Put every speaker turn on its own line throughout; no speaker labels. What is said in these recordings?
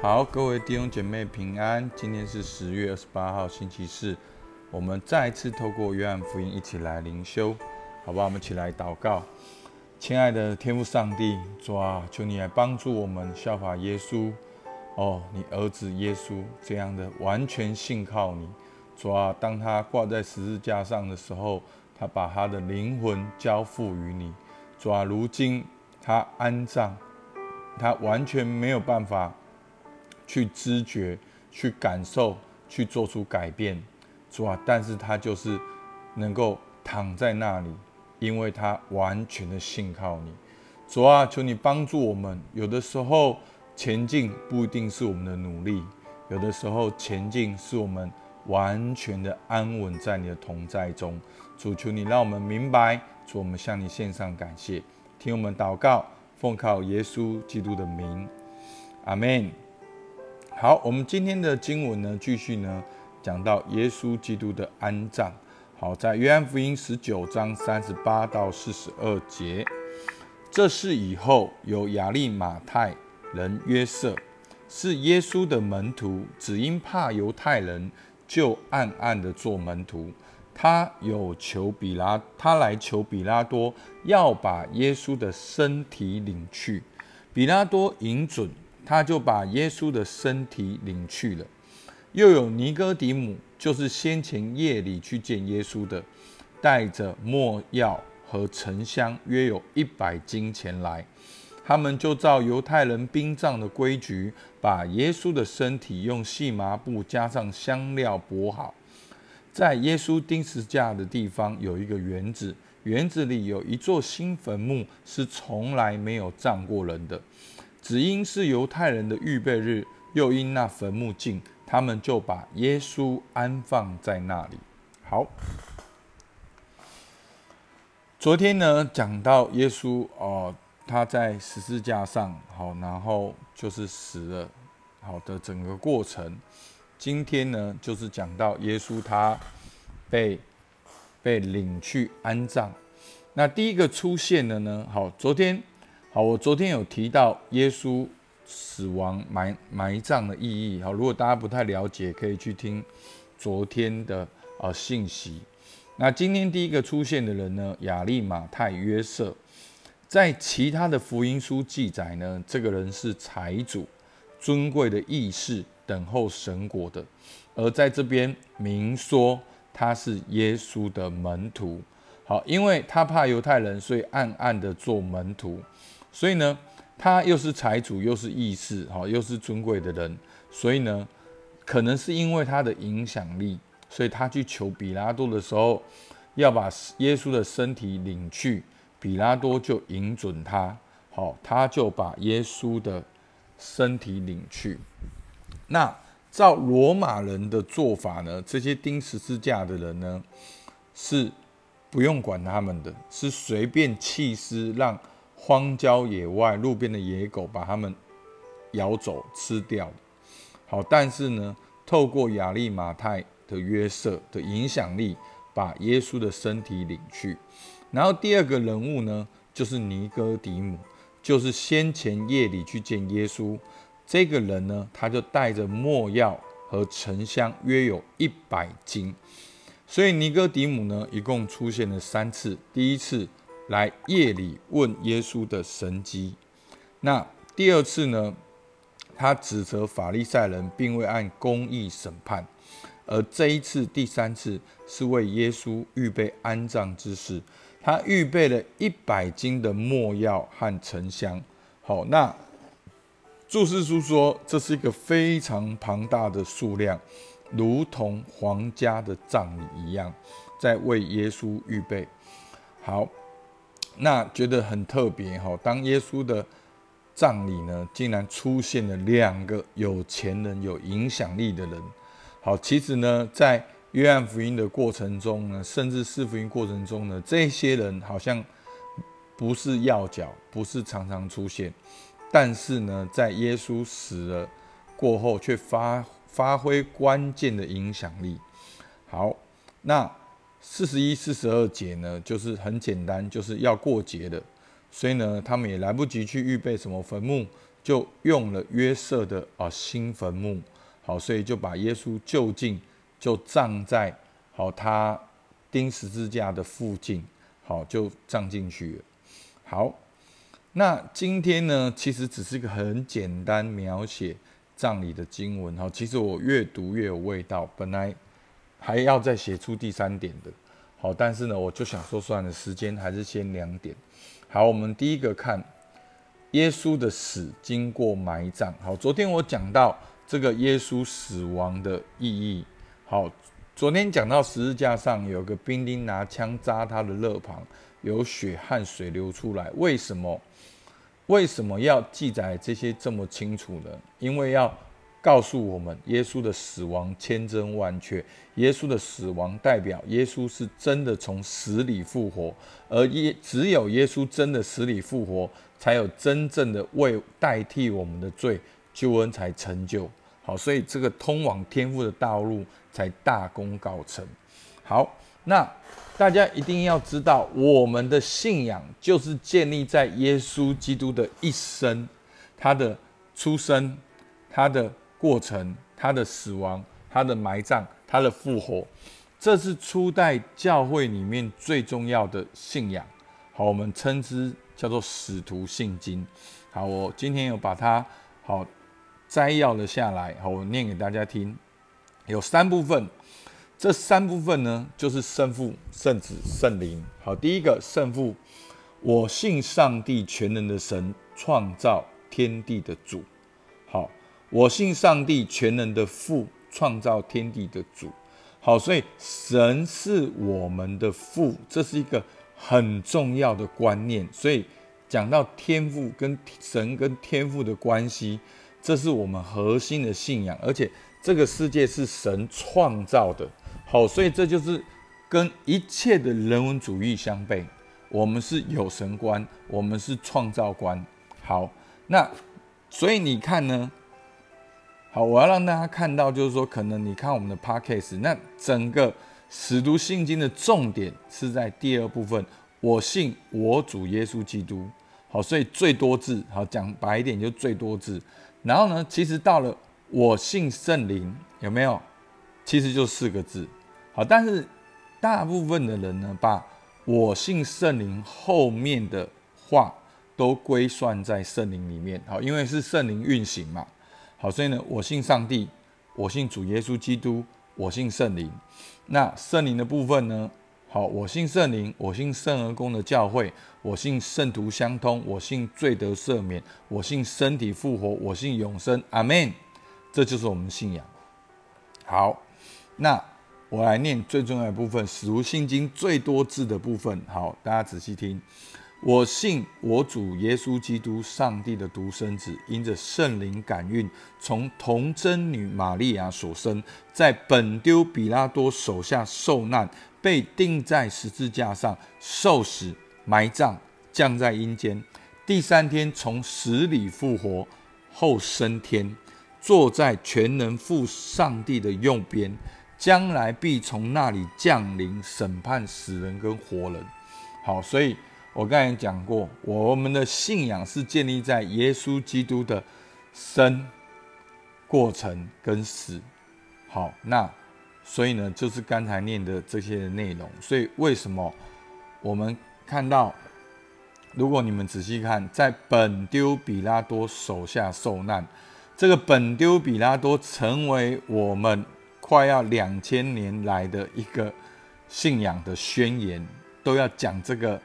好，各位弟兄姐妹平安。今天是十月二十八号，星期四。我们再次透过约翰福音一起来灵修，好吧？我们一起来祷告。亲爱的天父上帝，主啊，求你来帮助我们效法耶稣。哦，你儿子耶稣这样的完全信靠你。主啊，当他挂在十字架上的时候，他把他的灵魂交付于你。主啊，如今他安葬，他完全没有办法。去知觉、去感受、去做出改变，主啊！但是他就是能够躺在那里，因为他完全的信靠你，主啊！求你帮助我们。有的时候前进不一定是我们的努力，有的时候前进是我们完全的安稳在你的同在中。主，求你让我们明白。主，我们向你献上感谢，听我们祷告，奉靠耶稣基督的名，阿门。好，我们今天的经文呢，继续呢讲到耶稣基督的安葬。好，在约翰福音十九章三十八到四十二节，这是以后有亚利马太人约瑟，是耶稣的门徒，只因怕犹太人，就暗暗的做门徒。他有求比拉，他来求比拉多，要把耶稣的身体领去。比拉多允准。他就把耶稣的身体领去了。又有尼哥底母，就是先前夜里去见耶稣的，带着墨药和沉香，约有一百斤前来。他们就照犹太人殡葬的规矩，把耶稣的身体用细麻布加上香料裹好。在耶稣钉十字架的地方有一个园子，园子里有一座新坟墓，是从来没有葬过人的。只因是犹太人的预备日，又因那坟墓近，他们就把耶稣安放在那里。好，昨天呢讲到耶稣哦，他在十字架上，好，然后就是死了，好的整个过程。今天呢就是讲到耶稣他被被领去安葬。那第一个出现的呢，好，昨天。好，我昨天有提到耶稣死亡埋埋葬的意义。好，如果大家不太了解，可以去听昨天的啊信息。那今天第一个出现的人呢，亚利马太约瑟，在其他的福音书记载呢，这个人是财主，尊贵的义士，等候神国的。而在这边明说他是耶稣的门徒。好，因为他怕犹太人，所以暗暗的做门徒。所以呢，他又是财主，又是义士，哈，又是尊贵的人，所以呢，可能是因为他的影响力，所以他去求比拉多的时候，要把耶稣的身体领去，比拉多就允准他，好，他就把耶稣的身体领去。那照罗马人的做法呢，这些钉十字架的人呢，是不用管他们的，是随便弃尸让。荒郊野外，路边的野狗把它们咬走吃掉好，但是呢，透过亚利马太的约瑟的影响力，把耶稣的身体领去。然后第二个人物呢，就是尼哥底母，就是先前夜里去见耶稣这个人呢，他就带着墨药和沉香，约有一百斤。所以尼哥底母呢，一共出现了三次。第一次。来夜里问耶稣的神迹，那第二次呢？他指责法利赛人，并未按公义审判；而这一次第三次是为耶稣预备安葬之事，他预备了一百斤的墨药和沉香。好，那注释书说这是一个非常庞大的数量，如同皇家的葬礼一样，在为耶稣预备好。那觉得很特别哈，当耶稣的葬礼呢，竟然出现了两个有钱人、有影响力的人。好，其实呢，在约翰福音的过程中呢，甚至四福音过程中呢，这些人好像不是要角，不是常常出现，但是呢，在耶稣死了过后，却发发挥关键的影响力。好，那。四十一、四十二节呢，就是很简单，就是要过节的，所以呢，他们也来不及去预备什么坟墓，就用了约瑟的啊新坟墓，好，所以就把耶稣就近就葬在好他钉十字架的附近，好就葬进去了。好，那今天呢，其实只是一个很简单描写葬礼的经文，哈，其实我越读越有味道，本来还要再写出第三点的。好，但是呢，我就想说算了，时间还是先两点。好，我们第一个看耶稣的死经过埋葬。好，昨天我讲到这个耶稣死亡的意义。好，昨天讲到十字架上有个兵丁拿枪扎他的肋旁，有血汗水流出来。为什么？为什么要记载这些这么清楚呢？因为要。告诉我们，耶稣的死亡千真万确。耶稣的死亡代表耶稣是真的从死里复活，而耶只有耶稣真的死里复活，才有真正的为代替我们的罪救恩才成就。好，所以这个通往天父的道路才大功告成。好，那大家一定要知道，我们的信仰就是建立在耶稣基督的一生，他的出生，他的。过程，他的死亡，他的埋葬，他的复活，这是初代教会里面最重要的信仰。好，我们称之叫做使徒信经。好，我今天有把它好摘要了下来，好，我念给大家听。有三部分，这三部分呢，就是圣父、圣子、圣灵。好，第一个圣父，我信上帝全能的神，创造天地的主。好。我信上帝全能的父，创造天地的主。好，所以神是我们的父，这是一个很重要的观念。所以讲到天赋跟神跟天赋的关系，这是我们核心的信仰。而且这个世界是神创造的。好，所以这就是跟一切的人文主义相悖。我们是有神观，我们是创造观。好，那所以你看呢？好，我要让大家看到，就是说，可能你看我们的 podcast，那整个使徒信经的重点是在第二部分，我信我主耶稣基督。好，所以最多字，好讲白一点就最多字。然后呢，其实到了我信圣灵，有没有？其实就四个字。好，但是大部分的人呢，把我信圣灵后面的话都归算在圣灵里面。好，因为是圣灵运行嘛。好，所以呢，我信上帝，我信主耶稣基督，我信圣灵。那圣灵的部分呢？好，我信圣灵，我信圣而公的教会，我信圣徒相通，我信罪得赦免，我信身体复活，我信永生。阿门。这就是我们信仰。好，那我来念最重要的部分，使徒信经最多字的部分。好，大家仔细听。我信我主耶稣基督，上帝的独生子，因着圣灵感孕，从童贞女玛利亚所生，在本丢比拉多手下受难，被钉在十字架上，受死、埋葬，降在阴间，第三天从死里复活，后升天，坐在全能父上帝的右边，将来必从那里降临审判死人跟活人。好，所以。我刚才讲过，我们的信仰是建立在耶稣基督的生、过程跟死。好，那所以呢，就是刚才念的这些内容。所以为什么我们看到，如果你们仔细看，在本丢比拉多手下受难，这个本丢比拉多成为我们快要两千年来的一个信仰的宣言，都要讲这个。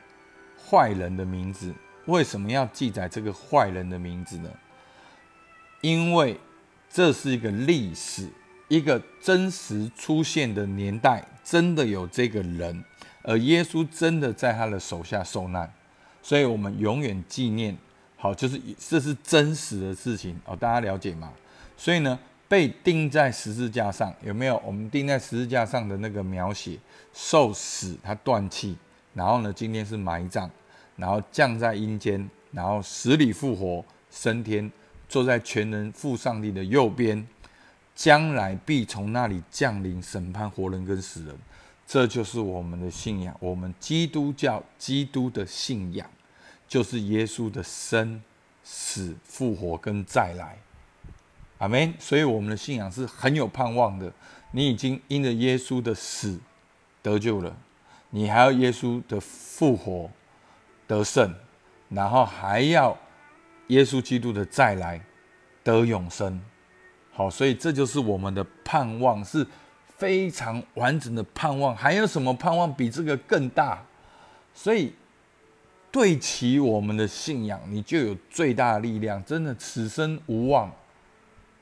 坏人的名字为什么要记载这个坏人的名字呢？因为这是一个历史，一个真实出现的年代，真的有这个人，而耶稣真的在他的手下受难，所以我们永远纪念。好，就是这是真实的事情哦，大家了解吗？所以呢，被钉在十字架上，有没有我们钉在十字架上的那个描写？受死，他断气，然后呢，今天是埋葬。然后降在阴间，然后死里复活，升天，坐在全能父上帝的右边，将来必从那里降临审判活人跟死人。这就是我们的信仰，我们基督教基督的信仰，就是耶稣的生、死、复活跟再来。阿门。所以我们的信仰是很有盼望的。你已经因着耶稣的死得救了，你还要耶稣的复活得胜，然后还要耶稣基督的再来得永生。好，所以这就是我们的盼望，是非常完整的盼望。还有什么盼望比这个更大？所以对齐我们的信仰，你就有最大的力量。真的，此生无望。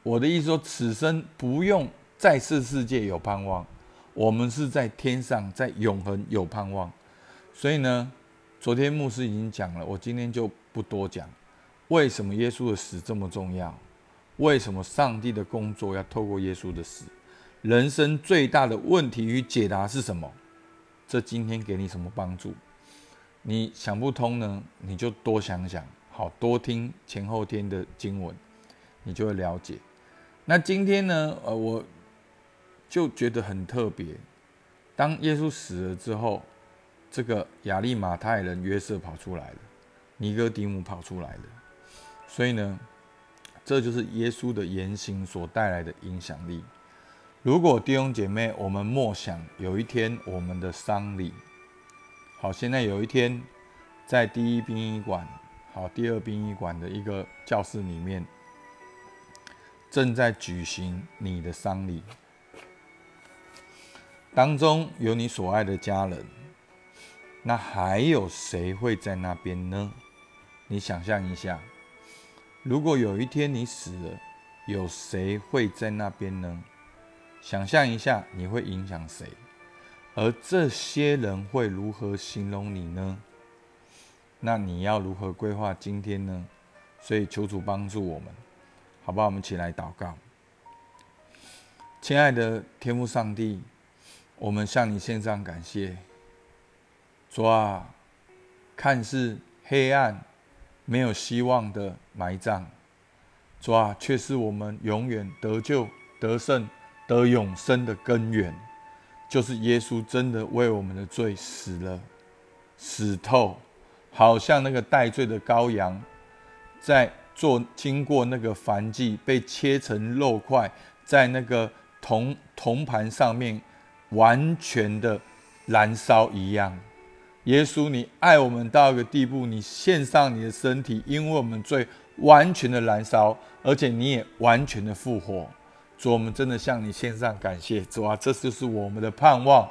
我的意思说，此生不用在世世界有盼望，我们是在天上，在永恒有盼望。所以呢，昨天牧师已经讲了，我今天就不多讲。为什么耶稣的死这么重要？为什么上帝的工作要透过耶稣的死？人生最大的问题与解答是什么？这今天给你什么帮助？你想不通呢，你就多想想，好多听前后天的经文，你就会了解。那今天呢？呃，我就觉得很特别。当耶稣死了之后，这个亚利马太人约瑟跑出来了，尼哥底姆跑出来了。所以呢，这就是耶稣的言行所带来的影响力。如果弟兄姐妹，我们默想有一天我们的丧礼，好，现在有一天在第一殡仪馆，好，第二殡仪馆的一个教室里面。正在举行你的丧礼，当中有你所爱的家人，那还有谁会在那边呢？你想象一下，如果有一天你死了，有谁会在那边呢？想象一下，你会影响谁？而这些人会如何形容你呢？那你要如何规划今天呢？所以求主帮助我们。好不好？我们起来祷告。亲爱的天父上帝，我们向你献上感谢。主啊，看似黑暗、没有希望的埋葬，主啊，却是我们永远得救、得胜、得永生的根源。就是耶稣真的为我们的罪死了，死透，好像那个带罪的羔羊，在。做经过那个燔祭，被切成肉块，在那个铜铜盘上面完全的燃烧一样。耶稣，你爱我们到一个地步，你献上你的身体，因为我们最完全的燃烧，而且你也完全的复活。主，我们真的向你献上感谢。主啊，这就是我们的盼望。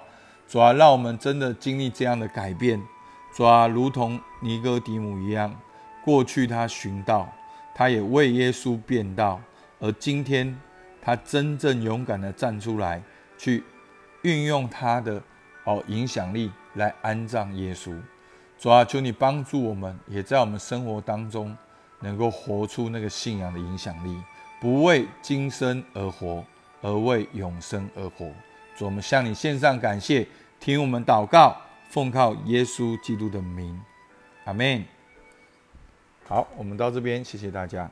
主啊，让我们真的经历这样的改变。主啊，如同尼哥底母一样，过去他寻道。他也为耶稣变道，而今天他真正勇敢的站出来，去运用他的哦影响力来安葬耶稣。主啊，求你帮助我们，也在我们生活当中能够活出那个信仰的影响力，不为今生而活，而为永生而活。主，我们向你献上感谢，听我们祷告，奉靠耶稣基督的名，阿门。好，我们到这边，谢谢大家。